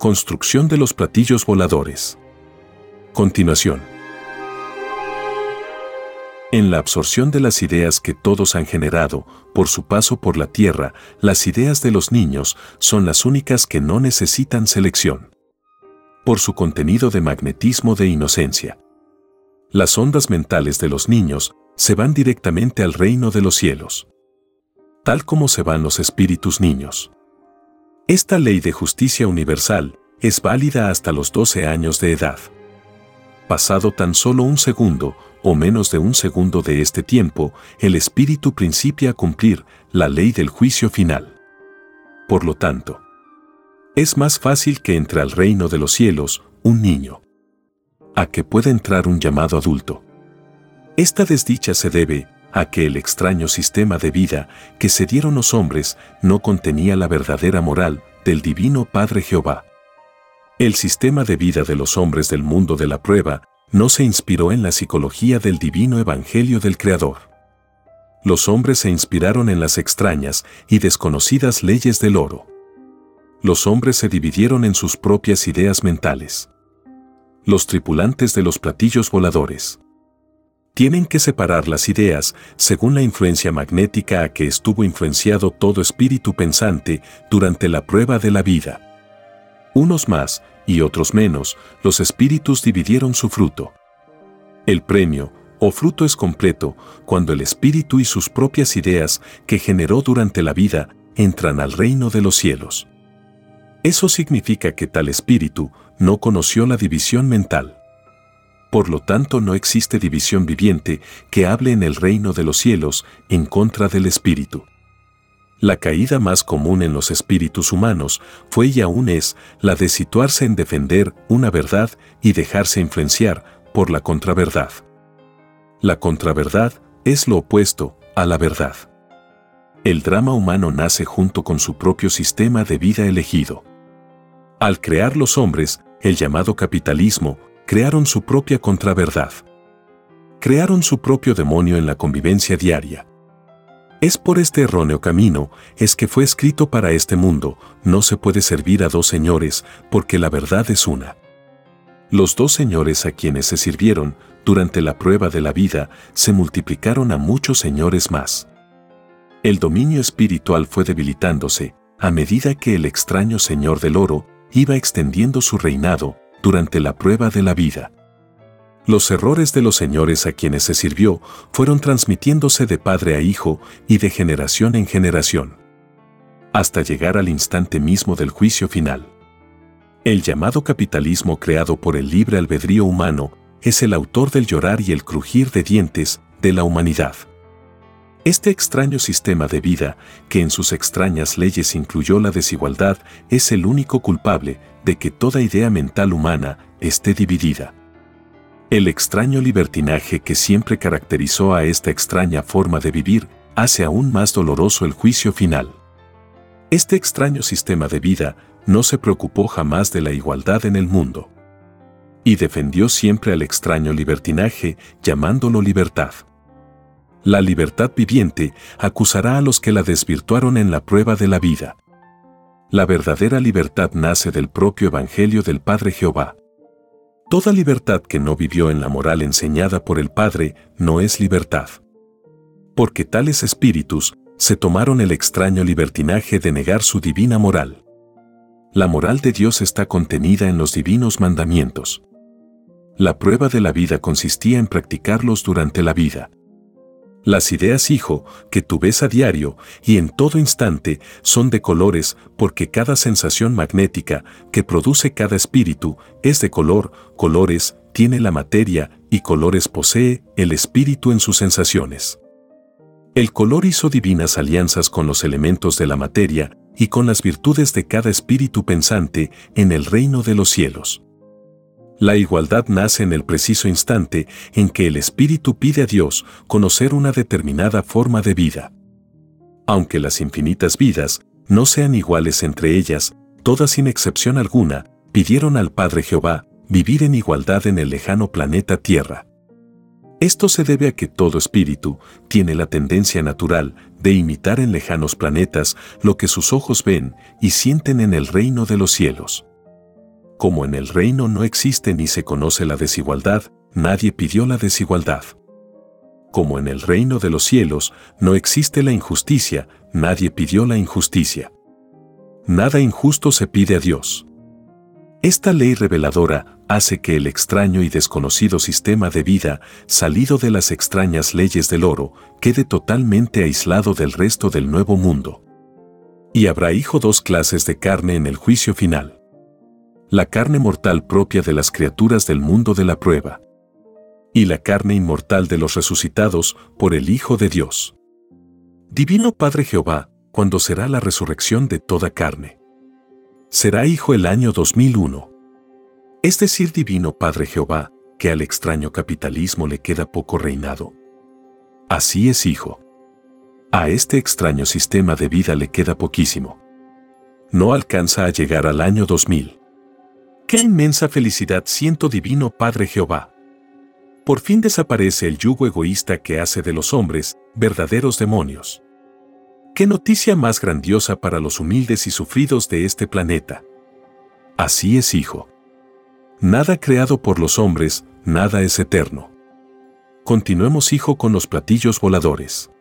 Construcción de los platillos voladores. Continuación. En la absorción de las ideas que todos han generado, por su paso por la Tierra, las ideas de los niños son las únicas que no necesitan selección. Por su contenido de magnetismo de inocencia. Las ondas mentales de los niños se van directamente al reino de los cielos. Tal como se van los espíritus niños. Esta ley de justicia universal es válida hasta los 12 años de edad. Pasado tan solo un segundo, o menos de un segundo de este tiempo, el espíritu principia a cumplir la ley del juicio final. Por lo tanto, es más fácil que entre al reino de los cielos un niño, a que pueda entrar un llamado adulto. Esta desdicha se debe a que el extraño sistema de vida que se dieron los hombres no contenía la verdadera moral del Divino Padre Jehová. El sistema de vida de los hombres del mundo de la prueba no se inspiró en la psicología del divino Evangelio del Creador. Los hombres se inspiraron en las extrañas y desconocidas leyes del oro. Los hombres se dividieron en sus propias ideas mentales. Los tripulantes de los platillos voladores tienen que separar las ideas según la influencia magnética a que estuvo influenciado todo espíritu pensante durante la prueba de la vida. Unos más y otros menos, los espíritus dividieron su fruto. El premio o fruto es completo cuando el espíritu y sus propias ideas que generó durante la vida entran al reino de los cielos. Eso significa que tal espíritu no conoció la división mental. Por lo tanto, no existe división viviente que hable en el reino de los cielos en contra del espíritu. La caída más común en los espíritus humanos fue y aún es la de situarse en defender una verdad y dejarse influenciar por la contraverdad. La contraverdad es lo opuesto a la verdad. El drama humano nace junto con su propio sistema de vida elegido. Al crear los hombres, el llamado capitalismo, crearon su propia contraverdad. Crearon su propio demonio en la convivencia diaria. Es por este erróneo camino, es que fue escrito para este mundo, no se puede servir a dos señores, porque la verdad es una. Los dos señores a quienes se sirvieron, durante la prueba de la vida, se multiplicaron a muchos señores más. El dominio espiritual fue debilitándose, a medida que el extraño señor del oro iba extendiendo su reinado, durante la prueba de la vida. Los errores de los señores a quienes se sirvió fueron transmitiéndose de padre a hijo y de generación en generación, hasta llegar al instante mismo del juicio final. El llamado capitalismo creado por el libre albedrío humano es el autor del llorar y el crujir de dientes de la humanidad. Este extraño sistema de vida, que en sus extrañas leyes incluyó la desigualdad, es el único culpable de que toda idea mental humana esté dividida. El extraño libertinaje que siempre caracterizó a esta extraña forma de vivir hace aún más doloroso el juicio final. Este extraño sistema de vida no se preocupó jamás de la igualdad en el mundo. Y defendió siempre al extraño libertinaje llamándolo libertad. La libertad viviente acusará a los que la desvirtuaron en la prueba de la vida. La verdadera libertad nace del propio Evangelio del Padre Jehová. Toda libertad que no vivió en la moral enseñada por el Padre no es libertad. Porque tales espíritus se tomaron el extraño libertinaje de negar su divina moral. La moral de Dios está contenida en los divinos mandamientos. la prueba de la vida consistía en practicarlos durante la vida. Las ideas, hijo, que tú ves a diario y en todo instante son de colores porque cada sensación magnética que produce cada espíritu es de color, colores tiene la materia y colores posee el espíritu en sus sensaciones. El color hizo divinas alianzas con los elementos de la materia y con las virtudes de cada espíritu pensante en el reino de los cielos. La igualdad nace en el preciso instante en que el espíritu pide a Dios conocer una determinada forma de vida. Aunque las infinitas vidas no sean iguales entre ellas, todas sin excepción alguna, pidieron al Padre Jehová vivir en igualdad en el lejano planeta Tierra. Esto se debe a que todo espíritu tiene la tendencia natural de imitar en lejanos planetas lo que sus ojos ven y sienten en el reino de los cielos como en el reino no existe ni se conoce la desigualdad, nadie pidió la desigualdad. Como en el reino de los cielos no existe la injusticia, nadie pidió la injusticia. Nada injusto se pide a Dios. Esta ley reveladora hace que el extraño y desconocido sistema de vida, salido de las extrañas leyes del oro, quede totalmente aislado del resto del nuevo mundo. Y habrá hijo dos clases de carne en el juicio final la carne mortal propia de las criaturas del mundo de la prueba, y la carne inmortal de los resucitados por el Hijo de Dios. Divino Padre Jehová, cuando será la resurrección de toda carne. Será Hijo el año 2001. Es decir, Divino Padre Jehová, que al extraño capitalismo le queda poco reinado. Así es, Hijo. A este extraño sistema de vida le queda poquísimo. No alcanza a llegar al año 2000. ¡Qué inmensa felicidad siento divino Padre Jehová! Por fin desaparece el yugo egoísta que hace de los hombres verdaderos demonios. ¡Qué noticia más grandiosa para los humildes y sufridos de este planeta! Así es, hijo. Nada creado por los hombres, nada es eterno. Continuemos, hijo, con los platillos voladores.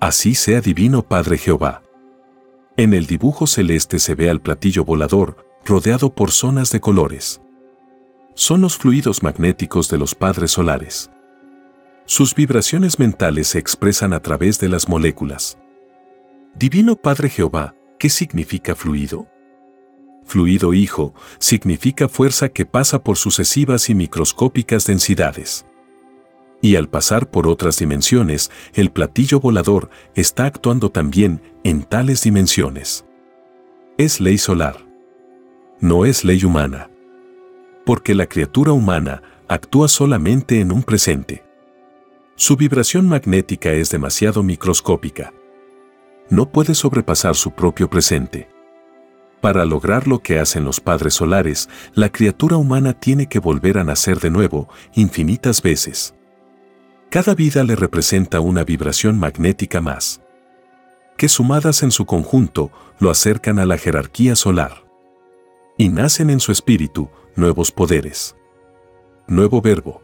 Así sea divino Padre Jehová. En el dibujo celeste se ve al platillo volador, rodeado por zonas de colores. Son los fluidos magnéticos de los padres solares. Sus vibraciones mentales se expresan a través de las moléculas. Divino Padre Jehová, ¿qué significa fluido? Fluido Hijo significa fuerza que pasa por sucesivas y microscópicas densidades. Y al pasar por otras dimensiones, el platillo volador está actuando también en tales dimensiones. Es ley solar no es ley humana. Porque la criatura humana actúa solamente en un presente. Su vibración magnética es demasiado microscópica. No puede sobrepasar su propio presente. Para lograr lo que hacen los padres solares, la criatura humana tiene que volver a nacer de nuevo infinitas veces. Cada vida le representa una vibración magnética más, que sumadas en su conjunto lo acercan a la jerarquía solar y nacen en su espíritu nuevos poderes. Nuevo verbo.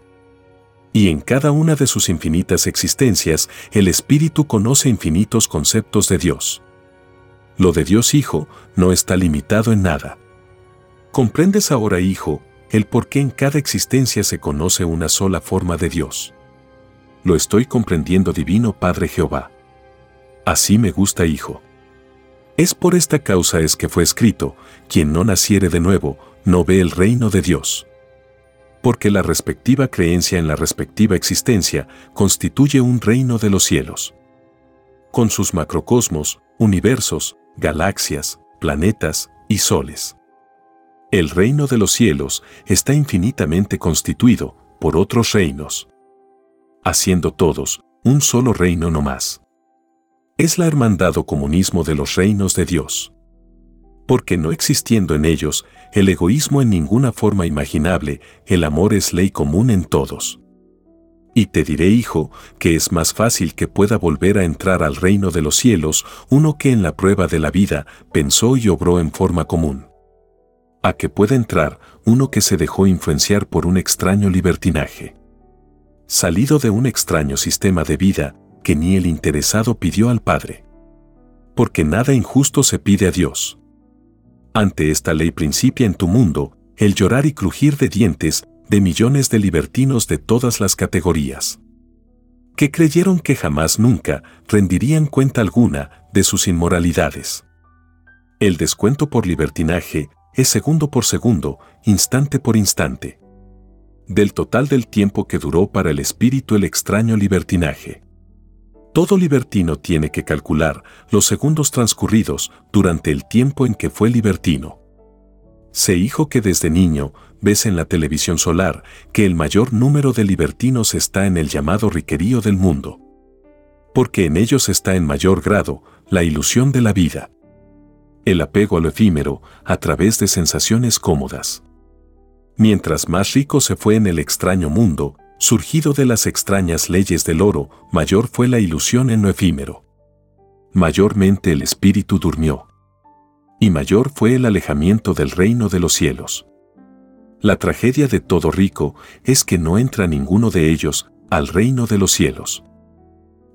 Y en cada una de sus infinitas existencias, el espíritu conoce infinitos conceptos de Dios. Lo de Dios Hijo no está limitado en nada. ¿Comprendes ahora, Hijo, el por qué en cada existencia se conoce una sola forma de Dios? Lo estoy comprendiendo, Divino Padre Jehová. Así me gusta, Hijo. Es por esta causa es que fue escrito, quien no naciere de nuevo, no ve el reino de Dios. Porque la respectiva creencia en la respectiva existencia constituye un reino de los cielos. Con sus macrocosmos, universos, galaxias, planetas y soles. El reino de los cielos está infinitamente constituido por otros reinos, haciendo todos un solo reino no más es la hermandad o comunismo de los reinos de Dios. Porque no existiendo en ellos el egoísmo en ninguna forma imaginable, el amor es ley común en todos. Y te diré, hijo, que es más fácil que pueda volver a entrar al reino de los cielos uno que en la prueba de la vida pensó y obró en forma común. A que pueda entrar uno que se dejó influenciar por un extraño libertinaje. Salido de un extraño sistema de vida, que ni el interesado pidió al Padre. Porque nada injusto se pide a Dios. Ante esta ley principia en tu mundo el llorar y crujir de dientes de millones de libertinos de todas las categorías, que creyeron que jamás nunca rendirían cuenta alguna de sus inmoralidades. El descuento por libertinaje es segundo por segundo, instante por instante. Del total del tiempo que duró para el espíritu el extraño libertinaje. Todo libertino tiene que calcular los segundos transcurridos durante el tiempo en que fue libertino. Se hijo que desde niño ves en la televisión solar que el mayor número de libertinos está en el llamado riquerío del mundo. Porque en ellos está en mayor grado la ilusión de la vida. El apego a lo efímero a través de sensaciones cómodas. Mientras más rico se fue en el extraño mundo, surgido de las extrañas leyes del oro, mayor fue la ilusión en lo efímero. Mayormente el espíritu durmió. Y mayor fue el alejamiento del reino de los cielos. La tragedia de todo rico es que no entra ninguno de ellos al reino de los cielos.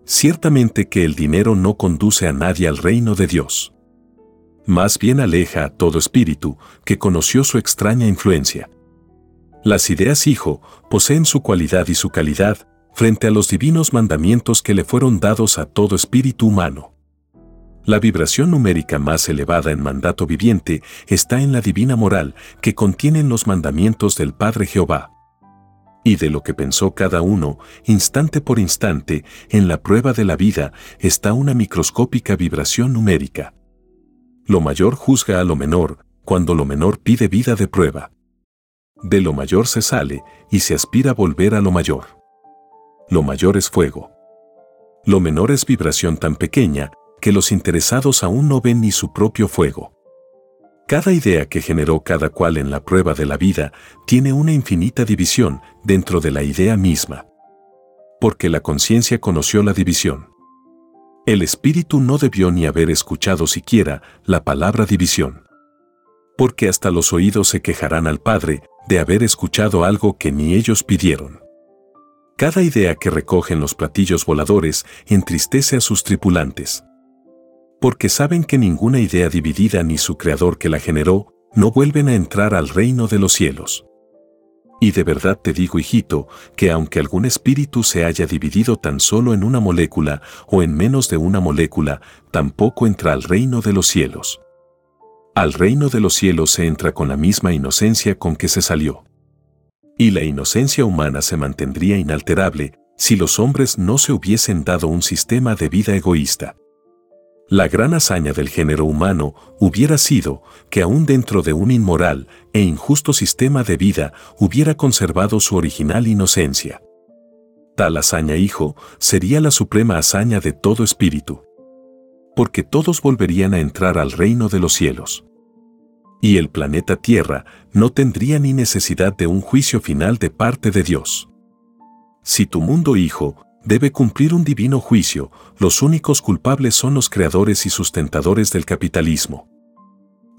Ciertamente que el dinero no conduce a nadie al reino de Dios. Más bien aleja a todo espíritu que conoció su extraña influencia, las ideas hijo poseen su cualidad y su calidad frente a los divinos mandamientos que le fueron dados a todo espíritu humano. La vibración numérica más elevada en mandato viviente está en la divina moral que contienen los mandamientos del Padre Jehová. Y de lo que pensó cada uno, instante por instante, en la prueba de la vida, está una microscópica vibración numérica. Lo mayor juzga a lo menor, cuando lo menor pide vida de prueba. De lo mayor se sale y se aspira a volver a lo mayor. Lo mayor es fuego. Lo menor es vibración tan pequeña que los interesados aún no ven ni su propio fuego. Cada idea que generó cada cual en la prueba de la vida tiene una infinita división dentro de la idea misma. Porque la conciencia conoció la división. El espíritu no debió ni haber escuchado siquiera la palabra división. Porque hasta los oídos se quejarán al Padre de haber escuchado algo que ni ellos pidieron. Cada idea que recogen los platillos voladores entristece a sus tripulantes. Porque saben que ninguna idea dividida ni su creador que la generó no vuelven a entrar al reino de los cielos. Y de verdad te digo, hijito, que aunque algún espíritu se haya dividido tan solo en una molécula o en menos de una molécula, tampoco entra al reino de los cielos. Al reino de los cielos se entra con la misma inocencia con que se salió. Y la inocencia humana se mantendría inalterable si los hombres no se hubiesen dado un sistema de vida egoísta. La gran hazaña del género humano hubiera sido que aún dentro de un inmoral e injusto sistema de vida hubiera conservado su original inocencia. Tal hazaña, hijo, sería la suprema hazaña de todo espíritu porque todos volverían a entrar al reino de los cielos. Y el planeta Tierra no tendría ni necesidad de un juicio final de parte de Dios. Si tu mundo hijo debe cumplir un divino juicio, los únicos culpables son los creadores y sustentadores del capitalismo.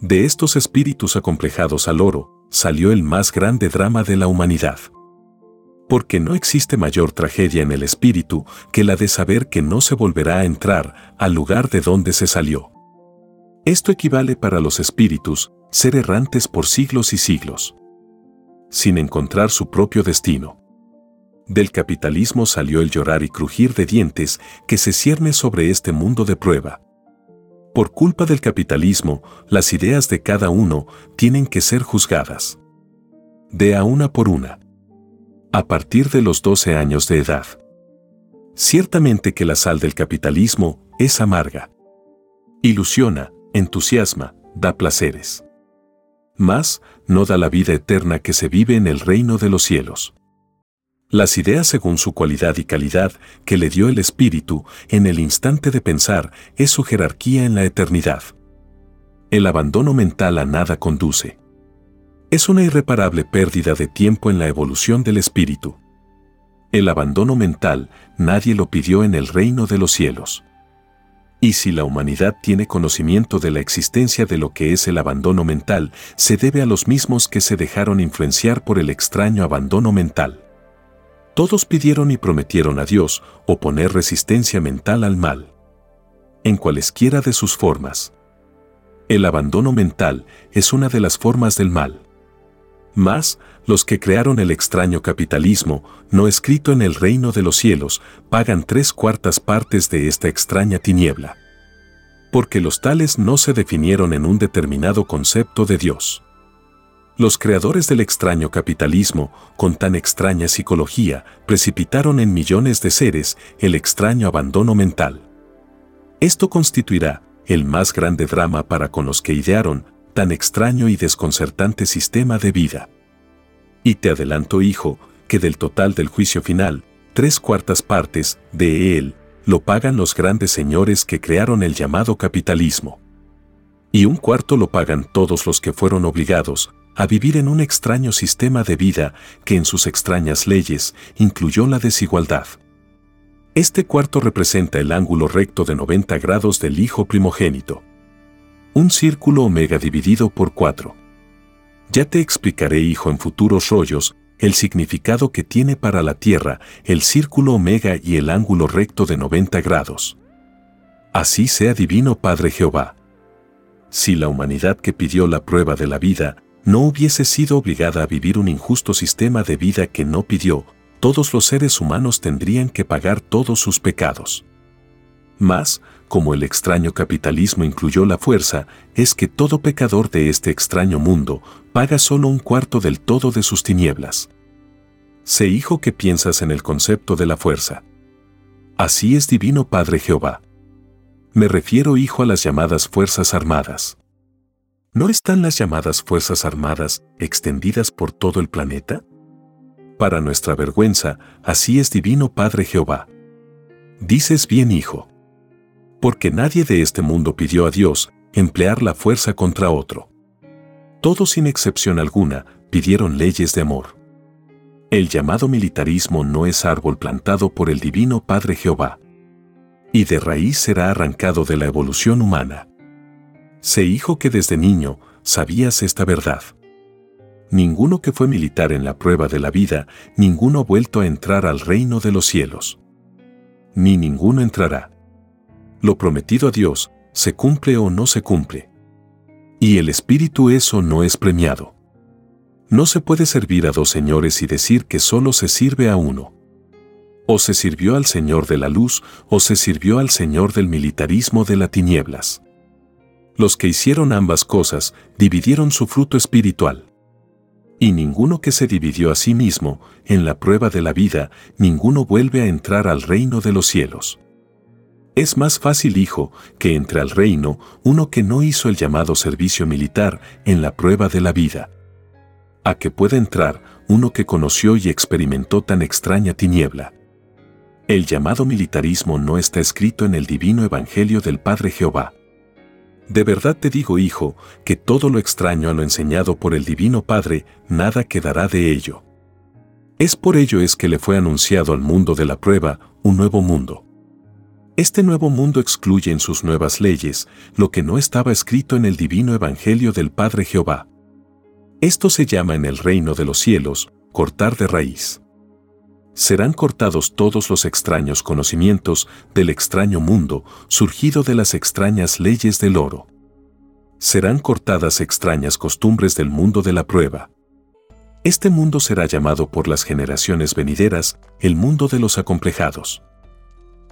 De estos espíritus acomplejados al oro, salió el más grande drama de la humanidad porque no existe mayor tragedia en el espíritu que la de saber que no se volverá a entrar al lugar de donde se salió. Esto equivale para los espíritus ser errantes por siglos y siglos, sin encontrar su propio destino. Del capitalismo salió el llorar y crujir de dientes que se cierne sobre este mundo de prueba. Por culpa del capitalismo, las ideas de cada uno tienen que ser juzgadas. De a una por una a partir de los 12 años de edad. Ciertamente que la sal del capitalismo es amarga. Ilusiona, entusiasma, da placeres. Mas, no da la vida eterna que se vive en el reino de los cielos. Las ideas según su cualidad y calidad que le dio el Espíritu en el instante de pensar es su jerarquía en la eternidad. El abandono mental a nada conduce es una irreparable pérdida de tiempo en la evolución del espíritu. El abandono mental nadie lo pidió en el reino de los cielos. Y si la humanidad tiene conocimiento de la existencia de lo que es el abandono mental, se debe a los mismos que se dejaron influenciar por el extraño abandono mental. Todos pidieron y prometieron a Dios oponer resistencia mental al mal. En cualesquiera de sus formas. El abandono mental es una de las formas del mal Mas, los que crearon el extraño capitalismo, no escrito en el reino de los cielos, pagan tres cuartas partes de esta extraña tiniebla. Porque los tales no se definieron en un determinado concepto de Dios. Los creadores del extraño capitalismo, con tan extraña psicología, precipitaron en millones de seres el extraño abandono mental. Esto constituirá el más grande drama para con los que idearon tan extraño y desconcertante sistema de vida. Y te adelanto, hijo, que del total del juicio final, tres cuartas partes de él lo pagan los grandes señores que crearon el llamado capitalismo. Y un cuarto lo pagan todos los que fueron obligados a vivir en un extraño sistema de vida que en sus extrañas leyes incluyó la desigualdad. Este cuarto representa el ángulo recto de 90 grados del hijo primogénito un círculo omega dividido por 4. Ya te explicaré, hijo, en futuros rollos, el significado que tiene para la Tierra el círculo omega y el ángulo recto de 90 grados. Así sea divino Padre Jehová. Si la humanidad que pidió la prueba de la vida no hubiese sido obligada a vivir un injusto sistema de vida que no pidió, todos los seres humanos tendrían que pagar todos sus pecados. Mas, como el extraño capitalismo incluyó la fuerza, es que todo pecador de este extraño mundo paga solo un cuarto del todo de sus tinieblas. Sé hijo que piensas en el concepto de la fuerza. Así es divino Padre Jehová. Me refiero hijo a las llamadas Fuerzas Armadas. ¿No están las llamadas Fuerzas Armadas extendidas por todo el planeta? Para nuestra vergüenza, así es divino Padre Jehová. Dices bien hijo porque nadie de este mundo pidió a Dios emplear la fuerza contra otro. Todos sin excepción alguna pidieron leyes de amor. El llamado militarismo no es árbol plantado por el Divino Padre Jehová. Y de raíz será arrancado de la evolución humana. Sé hijo que desde niño sabías esta verdad. Ninguno que fue militar en la prueba de la vida, ninguno ha vuelto a entrar al reino de los cielos. Ni ninguno entrará lo prometido a Dios, se cumple o no se cumple. Y el Espíritu eso no es premiado. No se puede servir a dos señores y decir que solo se sirve a uno. O se sirvió al Señor de la luz o se sirvió al Señor del militarismo de las tinieblas. Los que hicieron ambas cosas dividieron su fruto espiritual. Y ninguno que se dividió a sí mismo, en la prueba de la vida, ninguno vuelve a entrar al reino de los cielos. Es más fácil, hijo, que entre al reino uno que no hizo el llamado servicio militar en la prueba de la vida. A que pueda entrar uno que conoció y experimentó tan extraña tiniebla. El llamado militarismo no está escrito en el divino Evangelio del Padre Jehová. De verdad te digo, hijo, que todo lo extraño a lo enseñado por el Divino Padre, nada quedará de ello. Es por ello es que le fue anunciado al mundo de la prueba un nuevo mundo. Este nuevo mundo excluye en sus nuevas leyes lo que no estaba escrito en el divino Evangelio del Padre Jehová. Esto se llama en el reino de los cielos cortar de raíz. Serán cortados todos los extraños conocimientos del extraño mundo surgido de las extrañas leyes del oro. Serán cortadas extrañas costumbres del mundo de la prueba. Este mundo será llamado por las generaciones venideras el mundo de los acomplejados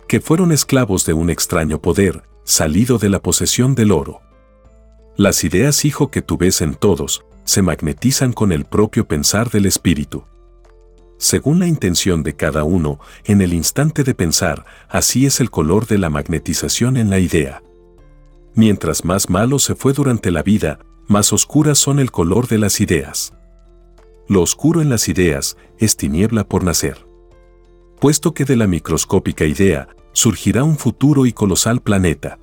que fueron esclavos de un extraño poder, salido de la posesión del oro. Las ideas, hijo, que tú ves en todos, se magnetizan con el propio pensar del espíritu. Según la intención de cada uno, en el instante de pensar, así es el color de la magnetización en la idea. Mientras más malo se fue durante la vida, más oscuras son el color de las ideas. Lo oscuro en las ideas es tiniebla por nacer puesto que de la microscópica idea surgirá un futuro y colosal planeta.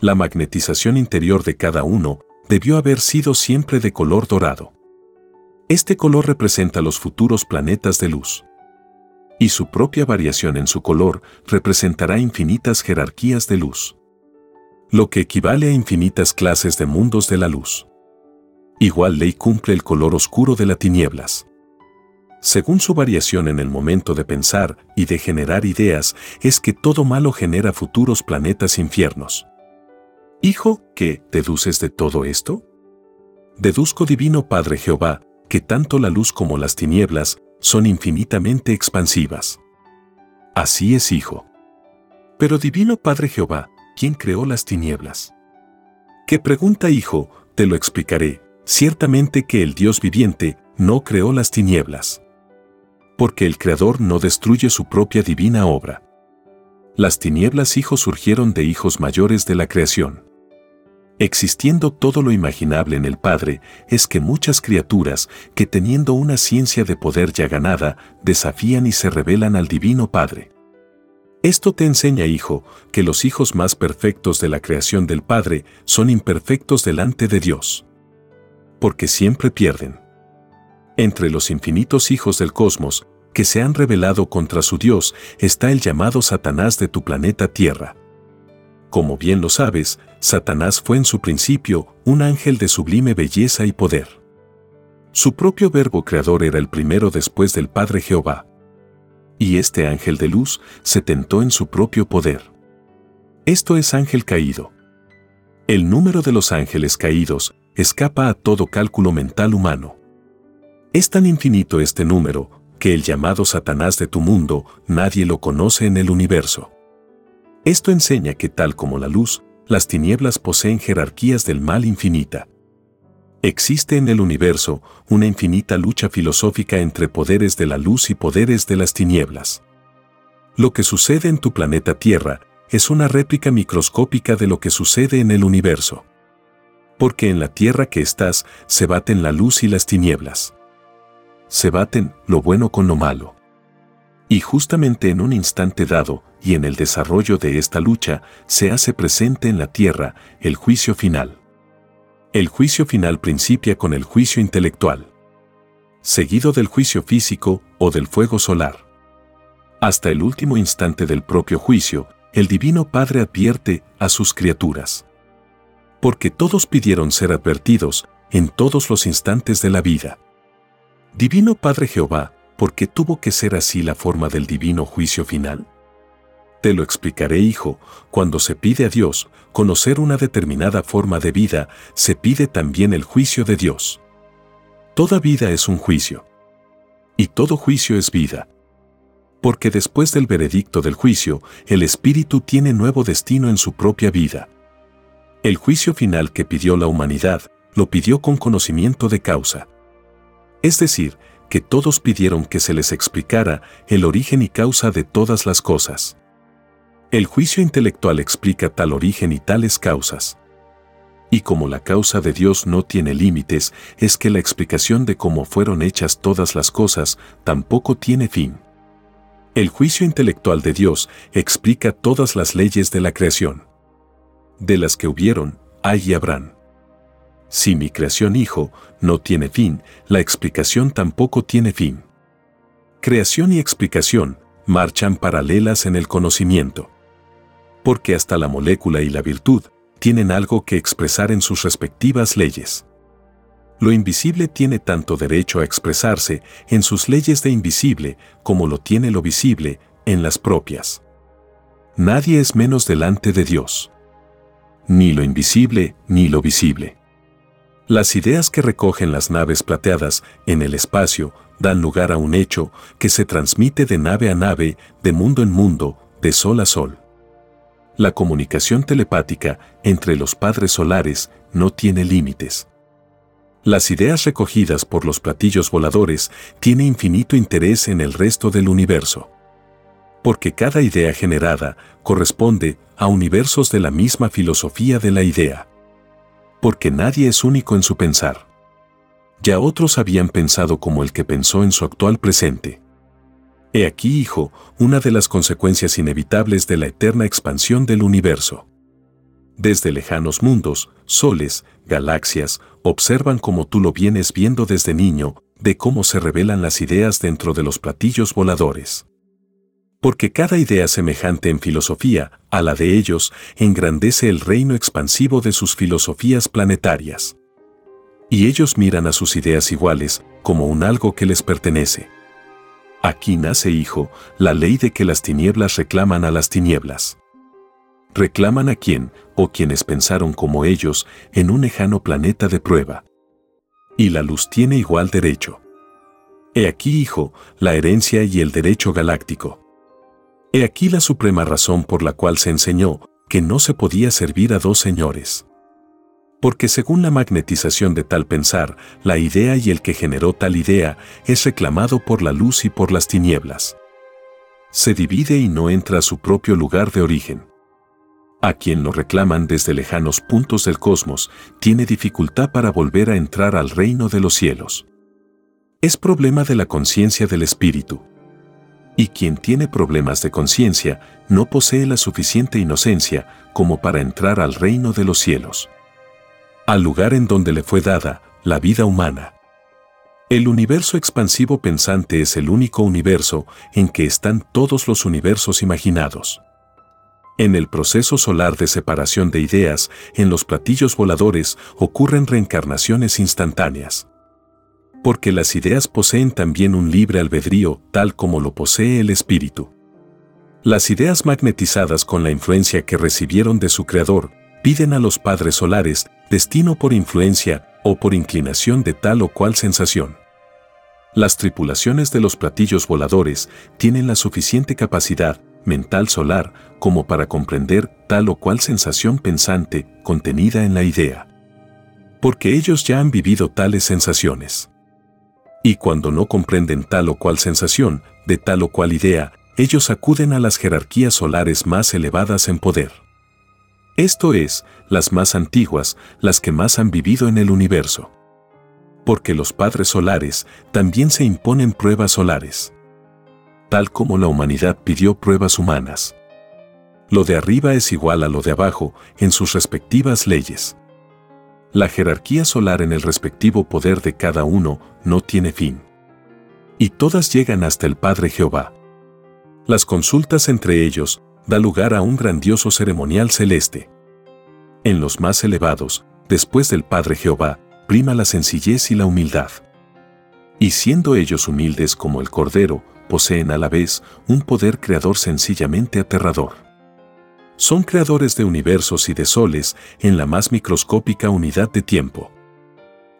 La magnetización interior de cada uno debió haber sido siempre de color dorado. Este color representa los futuros planetas de luz. Y su propia variación en su color representará infinitas jerarquías de luz. Lo que equivale a infinitas clases de mundos de la luz. Igual ley cumple el color oscuro de las tinieblas según su variación en el momento de pensar y de generar ideas, es que todo malo genera futuros planetas infiernos. Hijo, ¿qué deduces de todo esto? Deduzco, Divino Padre Jehová, que tanto la luz como las tinieblas son infinitamente expansivas. Así es, hijo. Pero Divino Padre Jehová, ¿quién creó las tinieblas? ¿Qué pregunta, hijo? Te lo explicaré. Ciertamente que el Dios viviente no creó las tinieblas. Porque el Creador no destruye su propia divina obra. Las tinieblas, hijos, surgieron de hijos mayores de la creación. Existiendo todo lo imaginable en el Padre, es que muchas criaturas, que teniendo una ciencia de poder ya ganada, desafían y se revelan al Divino Padre. Esto te enseña, hijo, que los hijos más perfectos de la creación del Padre son imperfectos delante de Dios. Porque siempre pierden. Entre los infinitos hijos del cosmos, que se han rebelado contra su Dios, está el llamado Satanás de tu planeta Tierra. Como bien lo sabes, Satanás fue en su principio un ángel de sublime belleza y poder. Su propio verbo creador era el primero después del Padre Jehová. Y este ángel de luz se tentó en su propio poder. Esto es ángel caído. El número de los ángeles caídos escapa a todo cálculo mental humano. Es tan infinito este número que el llamado Satanás de tu mundo nadie lo conoce en el universo. Esto enseña que tal como la luz, las tinieblas poseen jerarquías del mal infinita. Existe en el universo una infinita lucha filosófica entre poderes de la luz y poderes de las tinieblas. Lo que sucede en tu planeta Tierra es una réplica microscópica de lo que sucede en el universo. Porque en la Tierra que estás se baten la luz y las tinieblas. Se baten lo bueno con lo malo. Y justamente en un instante dado, y en el desarrollo de esta lucha, se hace presente en la tierra el juicio final. El juicio final principia con el juicio intelectual, seguido del juicio físico o del fuego solar. Hasta el último instante del propio juicio, el Divino Padre advierte a sus criaturas. Porque todos pidieron ser advertidos en todos los instantes de la vida. Divino Padre Jehová, ¿por qué tuvo que ser así la forma del divino juicio final? Te lo explicaré, hijo, cuando se pide a Dios conocer una determinada forma de vida, se pide también el juicio de Dios. Toda vida es un juicio. Y todo juicio es vida. Porque después del veredicto del juicio, el espíritu tiene nuevo destino en su propia vida. El juicio final que pidió la humanidad, lo pidió con conocimiento de causa. Es decir, que todos pidieron que se les explicara el origen y causa de todas las cosas. El juicio intelectual explica tal origen y tales causas. Y como la causa de Dios no tiene límites, es que la explicación de cómo fueron hechas todas las cosas tampoco tiene fin. El juicio intelectual de Dios explica todas las leyes de la creación. De las que hubieron, hay y habrán. Si mi creación hijo no tiene fin, la explicación tampoco tiene fin. Creación y explicación marchan paralelas en el conocimiento. Porque hasta la molécula y la virtud tienen algo que expresar en sus respectivas leyes. Lo invisible tiene tanto derecho a expresarse en sus leyes de invisible como lo tiene lo visible en las propias. Nadie es menos delante de Dios. Ni lo invisible ni lo visible. Las ideas que recogen las naves plateadas en el espacio dan lugar a un hecho que se transmite de nave a nave, de mundo en mundo, de sol a sol. La comunicación telepática entre los padres solares no tiene límites. Las ideas recogidas por los platillos voladores tienen infinito interés en el resto del universo. Porque cada idea generada corresponde a universos de la misma filosofía de la idea porque nadie es único en su pensar. Ya otros habían pensado como el que pensó en su actual presente. He aquí, hijo, una de las consecuencias inevitables de la eterna expansión del universo. Desde lejanos mundos, soles, galaxias, observan como tú lo vienes viendo desde niño, de cómo se revelan las ideas dentro de los platillos voladores porque cada idea semejante en filosofía a la de ellos engrandece el reino expansivo de sus filosofías planetarias. Y ellos miran a sus ideas iguales como un algo que les pertenece. Aquí nace, hijo, la ley de que las tinieblas reclaman a las tinieblas. Reclaman a quien, o quienes pensaron como ellos, en un lejano planeta de prueba. Y la luz tiene igual derecho. He aquí, hijo, la herencia y el derecho galáctico. He aquí la suprema razón por la cual se enseñó que no se podía servir a dos señores. Porque según la magnetización de tal pensar, la idea y el que generó tal idea es reclamado por la luz y por las tinieblas. Se divide y no entra a su propio lugar de origen. A quien lo reclaman desde lejanos puntos del cosmos, tiene dificultad para volver a entrar al reino de los cielos. Es problema de la conciencia del espíritu. Y quien tiene problemas de conciencia no posee la suficiente inocencia como para entrar al reino de los cielos. Al lugar en donde le fue dada la vida humana. El universo expansivo pensante es el único universo en que están todos los universos imaginados. En el proceso solar de separación de ideas, en los platillos voladores ocurren reencarnaciones instantáneas. Porque las ideas poseen también un libre albedrío, tal como lo posee el espíritu. Las ideas magnetizadas con la influencia que recibieron de su creador, piden a los padres solares destino por influencia o por inclinación de tal o cual sensación. Las tripulaciones de los platillos voladores tienen la suficiente capacidad mental solar como para comprender tal o cual sensación pensante contenida en la idea. Porque ellos ya han vivido tales sensaciones. Y cuando no comprenden tal o cual sensación, de tal o cual idea, ellos acuden a las jerarquías solares más elevadas en poder. Esto es, las más antiguas, las que más han vivido en el universo. Porque los padres solares también se imponen pruebas solares tal como la humanidad pidió pruebas humanas. Lo de arriba es igual a lo de abajo en sus respectivas leyes. La jerarquía solar en el respectivo poder de cada uno no tiene fin. Y todas llegan hasta el Padre Jehová. Las consultas entre ellos da lugar a un grandioso ceremonial celeste. En los más elevados, después del Padre Jehová, prima la sencillez y la humildad. Y siendo ellos humildes como el Cordero, poseen a la vez un poder creador sencillamente aterrador. Son creadores de universos y de soles en la más microscópica unidad de tiempo.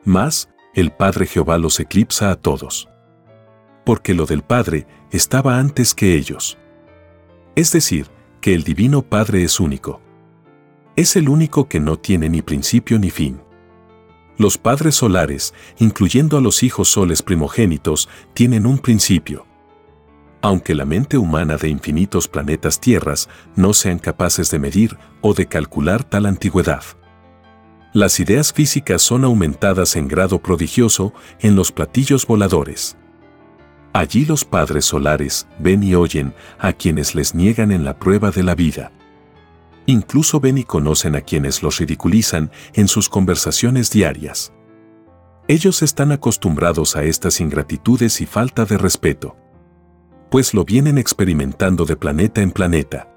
Más, el Padre Jehová los eclipsa a todos. Porque lo del Padre estaba antes que ellos. Es decir, que el Divino Padre es único. Es el único que no tiene ni principio ni fin. Los padres solares, incluyendo a los hijos soles primogénitos, tienen un principio aunque la mente humana de infinitos planetas tierras no sean capaces de medir o de calcular tal antigüedad. Las ideas físicas son aumentadas en grado prodigioso en los platillos voladores. Allí los padres solares ven y oyen a quienes les niegan en la prueba de la vida. Incluso ven y conocen a quienes los ridiculizan en sus conversaciones diarias. Ellos están acostumbrados a estas ingratitudes y falta de respeto pues lo vienen experimentando de planeta en planeta.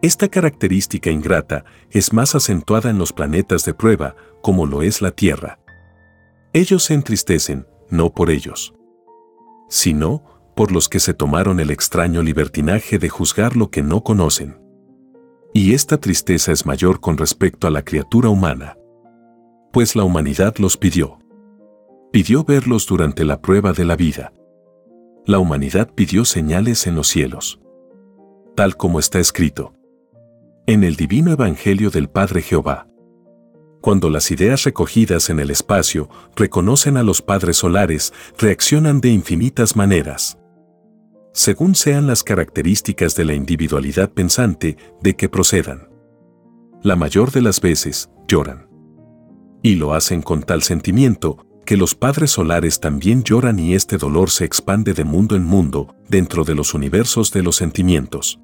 Esta característica ingrata es más acentuada en los planetas de prueba, como lo es la Tierra. Ellos se entristecen, no por ellos, sino por los que se tomaron el extraño libertinaje de juzgar lo que no conocen. Y esta tristeza es mayor con respecto a la criatura humana, pues la humanidad los pidió. Pidió verlos durante la prueba de la vida la humanidad pidió señales en los cielos. Tal como está escrito. En el divino Evangelio del Padre Jehová. Cuando las ideas recogidas en el espacio reconocen a los padres solares, reaccionan de infinitas maneras. Según sean las características de la individualidad pensante de que procedan. La mayor de las veces, lloran. Y lo hacen con tal sentimiento que los padres solares también lloran y este dolor se expande de mundo en mundo dentro de los universos de los sentimientos.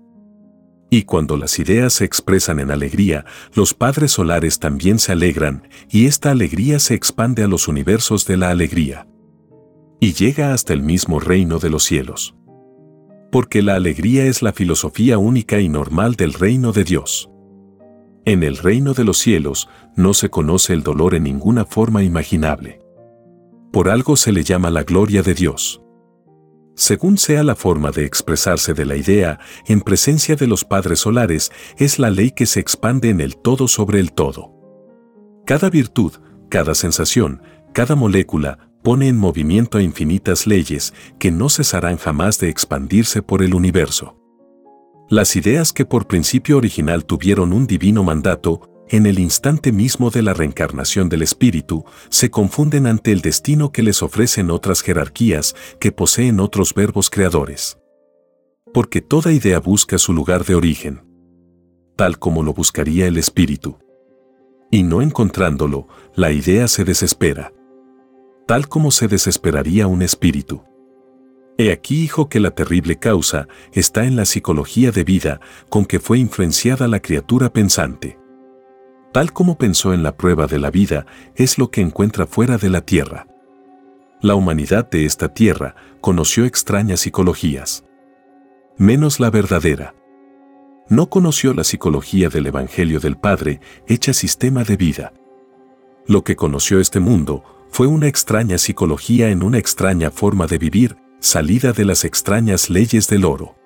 Y cuando las ideas se expresan en alegría, los padres solares también se alegran y esta alegría se expande a los universos de la alegría. Y llega hasta el mismo reino de los cielos. Porque la alegría es la filosofía única y normal del reino de Dios. En el reino de los cielos no se conoce el dolor en ninguna forma imaginable por algo se le llama la gloria de Dios. Según sea la forma de expresarse de la idea, en presencia de los padres solares, es la ley que se expande en el todo sobre el todo. Cada virtud, cada sensación, Cada molécula pone en movimiento a infinitas leyes que no cesarán jamás de expandirse por el universo. Las ideas que por principio original tuvieron un divino mandato, en el instante mismo de la reencarnación del espíritu, se confunden ante el destino que les ofrecen otras jerarquías que poseen otros verbos creadores. Porque toda idea busca su lugar de origen, tal como lo buscaría el espíritu. Y no encontrándolo, la idea se desespera, tal como se desesperaría un espíritu. He aquí, hijo, que la terrible causa está en la psicología de vida con que fue influenciada la criatura pensante. Tal como pensó en la prueba de la vida, es lo que encuentra fuera de la tierra. La humanidad de esta tierra conoció extrañas psicologías. Menos la verdadera. No conoció la psicología del Evangelio del Padre hecha sistema de vida. Lo que conoció este mundo fue una extraña psicología en una extraña forma de vivir salida de las extrañas leyes del oro.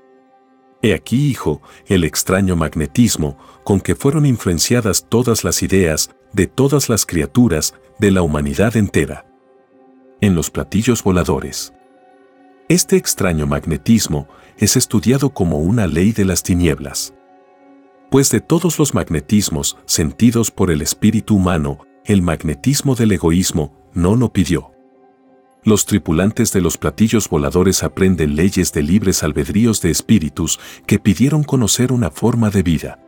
He aquí, hijo, el extraño magnetismo con que fueron influenciadas todas las ideas de todas las criaturas de la humanidad entera. En los platillos voladores. Este extraño magnetismo es estudiado como una ley de las tinieblas. Pues de todos los magnetismos sentidos por el espíritu humano, el magnetismo del egoísmo no lo pidió. Los tripulantes de los platillos voladores aprenden leyes de libres albedríos de espíritus que pidieron conocer una forma de vida.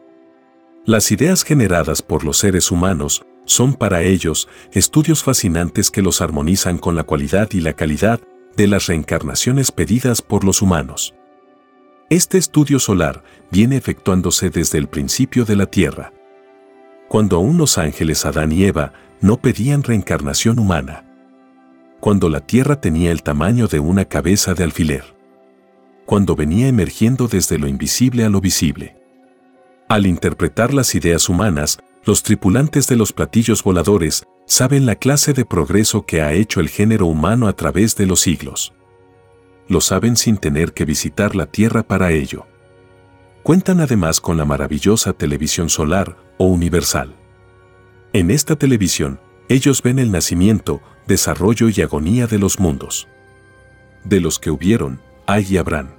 Las ideas generadas por los seres humanos son para ellos estudios fascinantes que los armonizan con la cualidad y la calidad de las reencarnaciones pedidas por los humanos. Este estudio solar viene efectuándose desde el principio de la Tierra. Cuando aún los ángeles Adán y Eva no pedían reencarnación humana cuando la tierra tenía el tamaño de una cabeza de alfiler. Cuando venía emergiendo desde lo invisible a lo visible. Al interpretar las ideas humanas, los tripulantes de los platillos voladores saben la clase de progreso que ha hecho el género humano a través de los siglos. Lo saben sin tener que visitar la Tierra para ello. Cuentan además con la maravillosa televisión solar o universal. En esta televisión, ellos ven el nacimiento, desarrollo y agonía de los mundos. De los que hubieron, hay y habrán.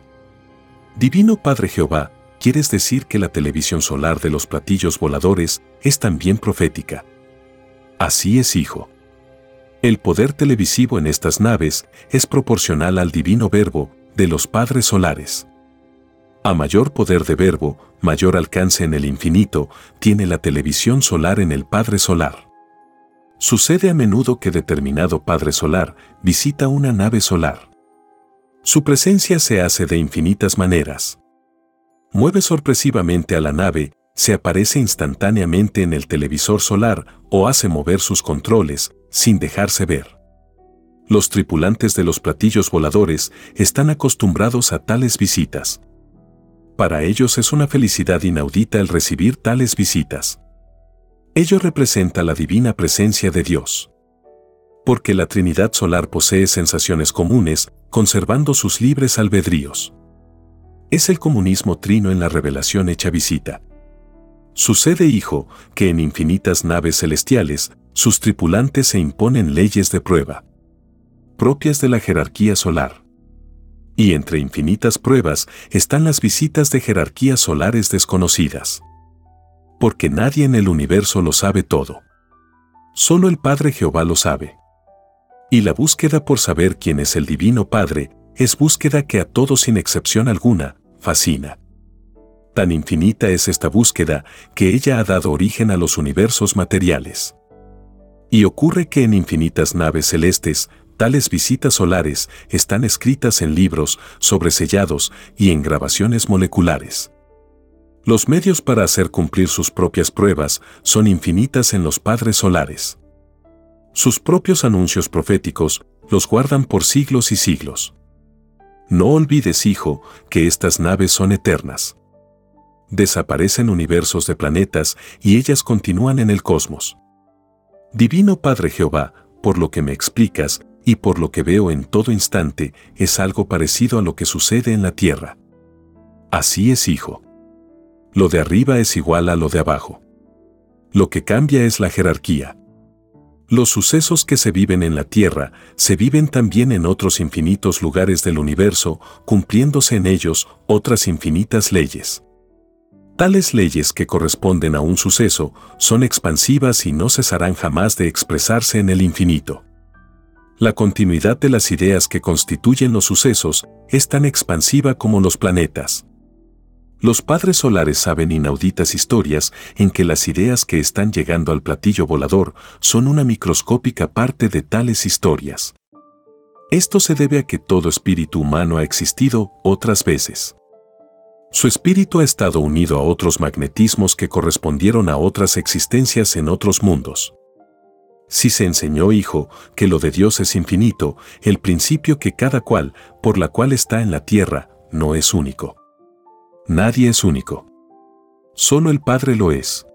Divino Padre Jehová, ¿quieres decir que la televisión solar de los platillos voladores es también profética? Así es, hijo. El poder televisivo en estas naves es proporcional al divino verbo de los padres solares. A mayor poder de verbo, mayor alcance en el infinito, tiene la televisión solar en el Padre Solar. Sucede a menudo que determinado Padre Solar visita una nave solar. Su presencia se hace de infinitas maneras. Mueve sorpresivamente a la nave, se aparece instantáneamente en el televisor solar o hace mover sus controles, sin dejarse ver. Los tripulantes de los platillos voladores están acostumbrados a tales visitas. Para ellos es una felicidad inaudita el recibir tales visitas. Ello representa la divina presencia de Dios. Porque la Trinidad solar posee sensaciones comunes, conservando sus libres albedríos. Es el comunismo trino en la revelación hecha visita. Sucede, hijo, que en infinitas naves celestiales, sus tripulantes se imponen leyes de prueba, propias de la jerarquía solar. Y entre infinitas pruebas están las visitas de jerarquías solares desconocidas porque nadie en el universo lo sabe todo. Solo el Padre Jehová lo sabe. Y la búsqueda por saber quién es el Divino Padre es búsqueda que a todos sin excepción alguna fascina. Tan infinita es esta búsqueda que ella ha dado origen a los universos materiales. Y ocurre que en infinitas naves celestes, tales visitas solares están escritas en libros, sobresellados y en grabaciones moleculares. Los medios para hacer cumplir sus propias pruebas son infinitas en los padres solares. Sus propios anuncios proféticos los guardan por siglos y siglos. No olvides, hijo, que estas naves son eternas. Desaparecen universos de planetas y ellas continúan en el cosmos. Divino Padre Jehová, por lo que me explicas y por lo que veo en todo instante, es algo parecido a lo que sucede en la Tierra. Así es, hijo lo de arriba es igual a lo de abajo. Lo que cambia es la jerarquía. Los sucesos que se viven en la Tierra se viven también en otros infinitos lugares del universo, cumpliéndose en ellos otras infinitas leyes. Tales leyes que corresponden a un suceso son expansivas y no cesarán jamás de expresarse en el infinito. La continuidad de las ideas que constituyen los sucesos es tan expansiva como los planetas. Los padres solares saben inauditas historias en que las ideas que están llegando al platillo volador son una microscópica parte de tales historias. Esto se debe a que todo espíritu humano ha existido otras veces. Su espíritu ha estado unido a otros magnetismos que correspondieron a otras existencias en otros mundos. Si se enseñó, hijo, que lo de Dios es infinito, el principio que cada cual, por la cual está en la tierra, no es único. Nadie es único. Solo el Padre lo es.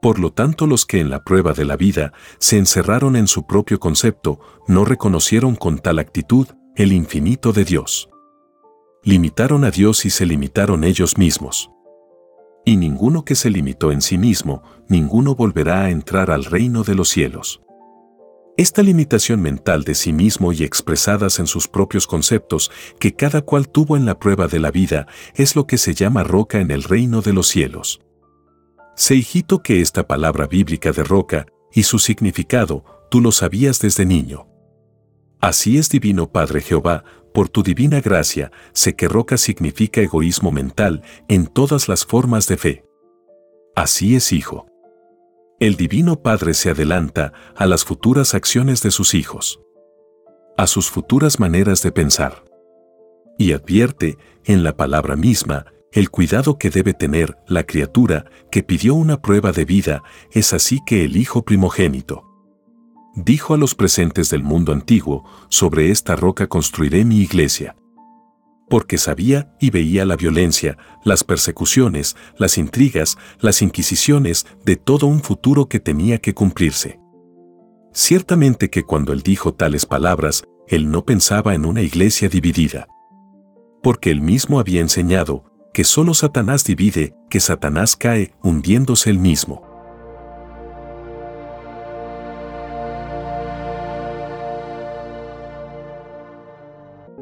Por lo tanto, los que en la prueba de la vida se encerraron en su propio concepto, no reconocieron con tal actitud el infinito de Dios. Limitaron a Dios y se limitaron ellos mismos. Y ninguno que se limitó en sí mismo, ninguno volverá a entrar al reino de los cielos. Esta limitación mental de sí mismo y expresadas en sus propios conceptos que cada cual tuvo en la prueba de la vida es lo que se llama roca en el reino de los cielos. Sé hijito que esta palabra bíblica de roca y su significado tú lo sabías desde niño. Así es divino Padre Jehová, por tu divina gracia, sé que roca significa egoísmo mental en todas las formas de fe. Así es hijo. El Divino Padre se adelanta a las futuras acciones de sus hijos, a sus futuras maneras de pensar. Y advierte, en la palabra misma, el cuidado que debe tener la criatura que pidió una prueba de vida, es así que el Hijo primogénito. Dijo a los presentes del mundo antiguo, sobre esta roca construiré mi iglesia porque sabía y veía la violencia, las persecuciones, las intrigas, las inquisiciones de todo un futuro que tenía que cumplirse. Ciertamente que cuando él dijo tales palabras, él no pensaba en una iglesia dividida. Porque él mismo había enseñado que solo Satanás divide, que Satanás cae hundiéndose él mismo.